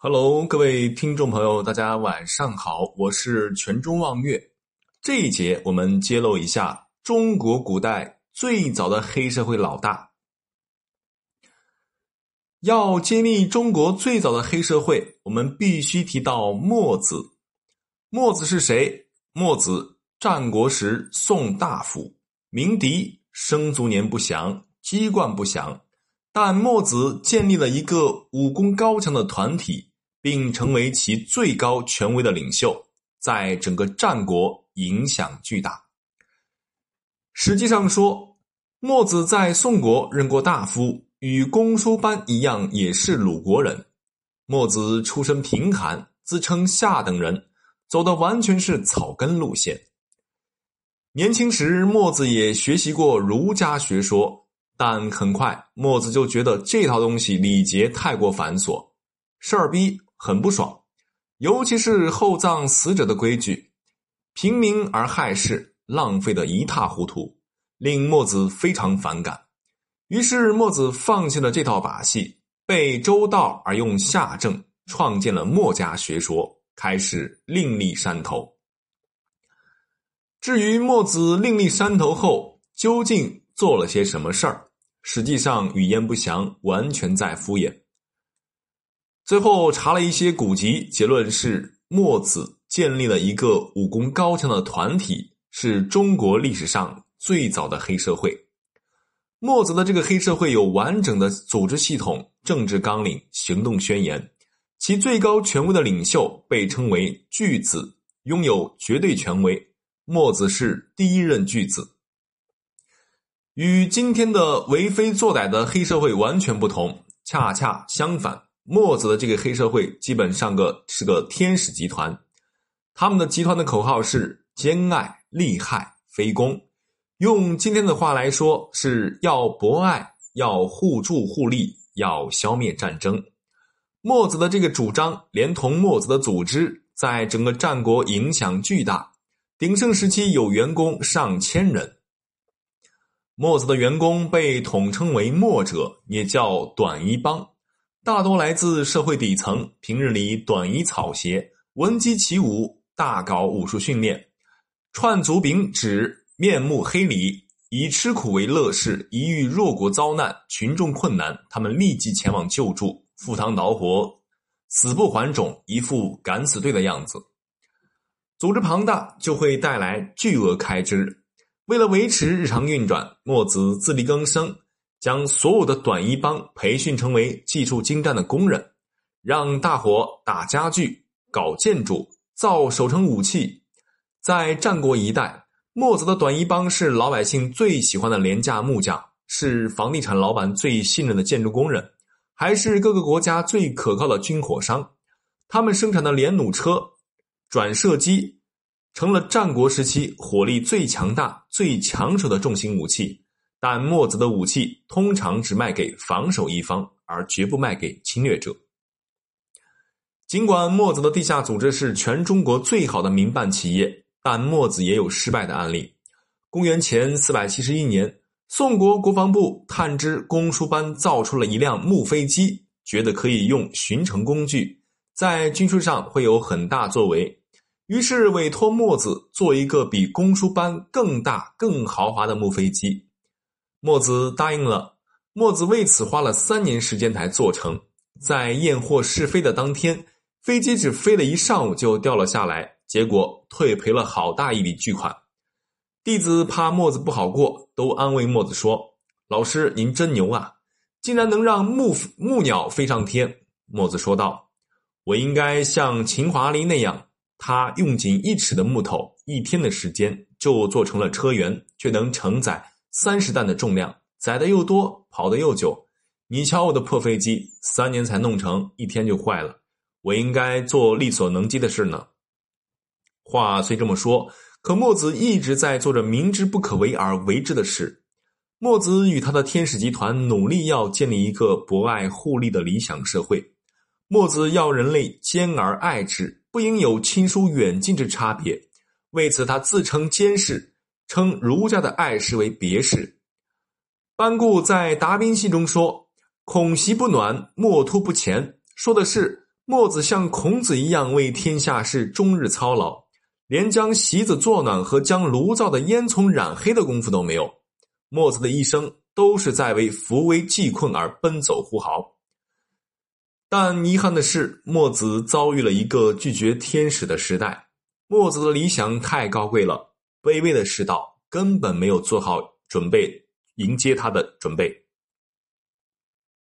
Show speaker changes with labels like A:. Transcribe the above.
A: Hello，各位听众朋友，大家晚上好，我是全中望月。这一节我们揭露一下中国古代最早的黑社会老大。要揭秘中国最早的黑社会，我们必须提到墨子。墨子是谁？墨子，战国时宋大夫，名狄，生卒年不详，籍贯不详。但墨子建立了一个武功高强的团体。并成为其最高权威的领袖，在整个战国影响巨大。实际上说，墨子在宋国任过大夫，与公输班一样，也是鲁国人。墨子出身贫寒，自称下等人，走的完全是草根路线。年轻时，墨子也学习过儒家学说，但很快，墨子就觉得这套东西礼节太过繁琐，事儿逼。很不爽，尤其是厚葬死者的规矩，平民而害事，浪费的一塌糊涂，令墨子非常反感。于是墨子放弃了这套把戏，被周道而用夏政，创建了墨家学说，开始另立山头。至于墨子另立山头后究竟做了些什么事儿，实际上语焉不详，完全在敷衍。最后查了一些古籍，结论是墨子建立了一个武功高强的团体，是中国历史上最早的黑社会。墨子的这个黑社会有完整的组织系统、政治纲领、行动宣言，其最高权威的领袖被称为巨子，拥有绝对权威。墨子是第一任巨子，与今天的为非作歹的黑社会完全不同，恰恰相反。墨子的这个黑社会基本上个是个天使集团，他们的集团的口号是兼爱利害非攻，用今天的话来说是要博爱，要互助互利，要消灭战争。墨子的这个主张，连同墨子的组织，在整个战国影响巨大，鼎盛时期有员工上千人。墨子的员工被统称为墨者，也叫短衣帮。大多来自社会底层，平日里短衣草鞋，闻鸡起舞，大搞武术训练，串足饼指，面目黑里，以吃苦为乐事。一遇弱国遭难，群众困难，他们立即前往救助，赴汤蹈火，死不还种，一副敢死队的样子。组织庞大，就会带来巨额开支。为了维持日常运转，墨子自力更生。将所有的短衣帮培训成为技术精湛的工人，让大伙打家具、搞建筑、造守城武器。在战国一代，墨子的短衣帮是老百姓最喜欢的廉价木匠，是房地产老板最信任的建筑工人，还是各个国家最可靠的军火商。他们生产的连弩车、转射机，成了战国时期火力最强大、最抢手的重型武器。但墨子的武器通常只卖给防守一方，而绝不卖给侵略者。尽管墨子的地下组织是全中国最好的民办企业，但墨子也有失败的案例。公元前四百七十一年，宋国国防部探知公输班造出了一辆木飞机，觉得可以用巡城工具，在军事上会有很大作为，于是委托墨子做一个比公输班更大、更豪华的木飞机。墨子答应了，墨子为此花了三年时间才做成。在验货试飞的当天，飞机只飞了一上午就掉了下来，结果退赔了好大一笔巨款。弟子怕墨子不好过，都安慰墨子说：“老师您真牛啊，竟然能让木木鸟飞上天。”墨子说道：“我应该像秦华林那样，他用仅一尺的木头，一天的时间就做成了车辕，却能承载。”三十担的重量，载的又多，跑的又久。你瞧我的破飞机，三年才弄成，一天就坏了。我应该做力所能及的事呢。话虽这么说，可墨子一直在做着明知不可为而为之的事。墨子与他的天使集团努力要建立一个博爱互利的理想社会。墨子要人类兼而爱之，不应有亲疏远近之差别。为此，他自称监士。称儒家的爱是为别事。班固在《达宾戏》中说：“孔席不暖，墨突不前。”说的是墨子像孔子一样为天下事终日操劳，连将席子做暖和将炉灶的烟囱染黑的功夫都没有。墨子的一生都是在为扶危济困而奔走呼号。但遗憾的是，墨子遭遇了一个拒绝天使的时代。墨子的理想太高贵了，卑微的世道根本没有做好准备迎接他的准备。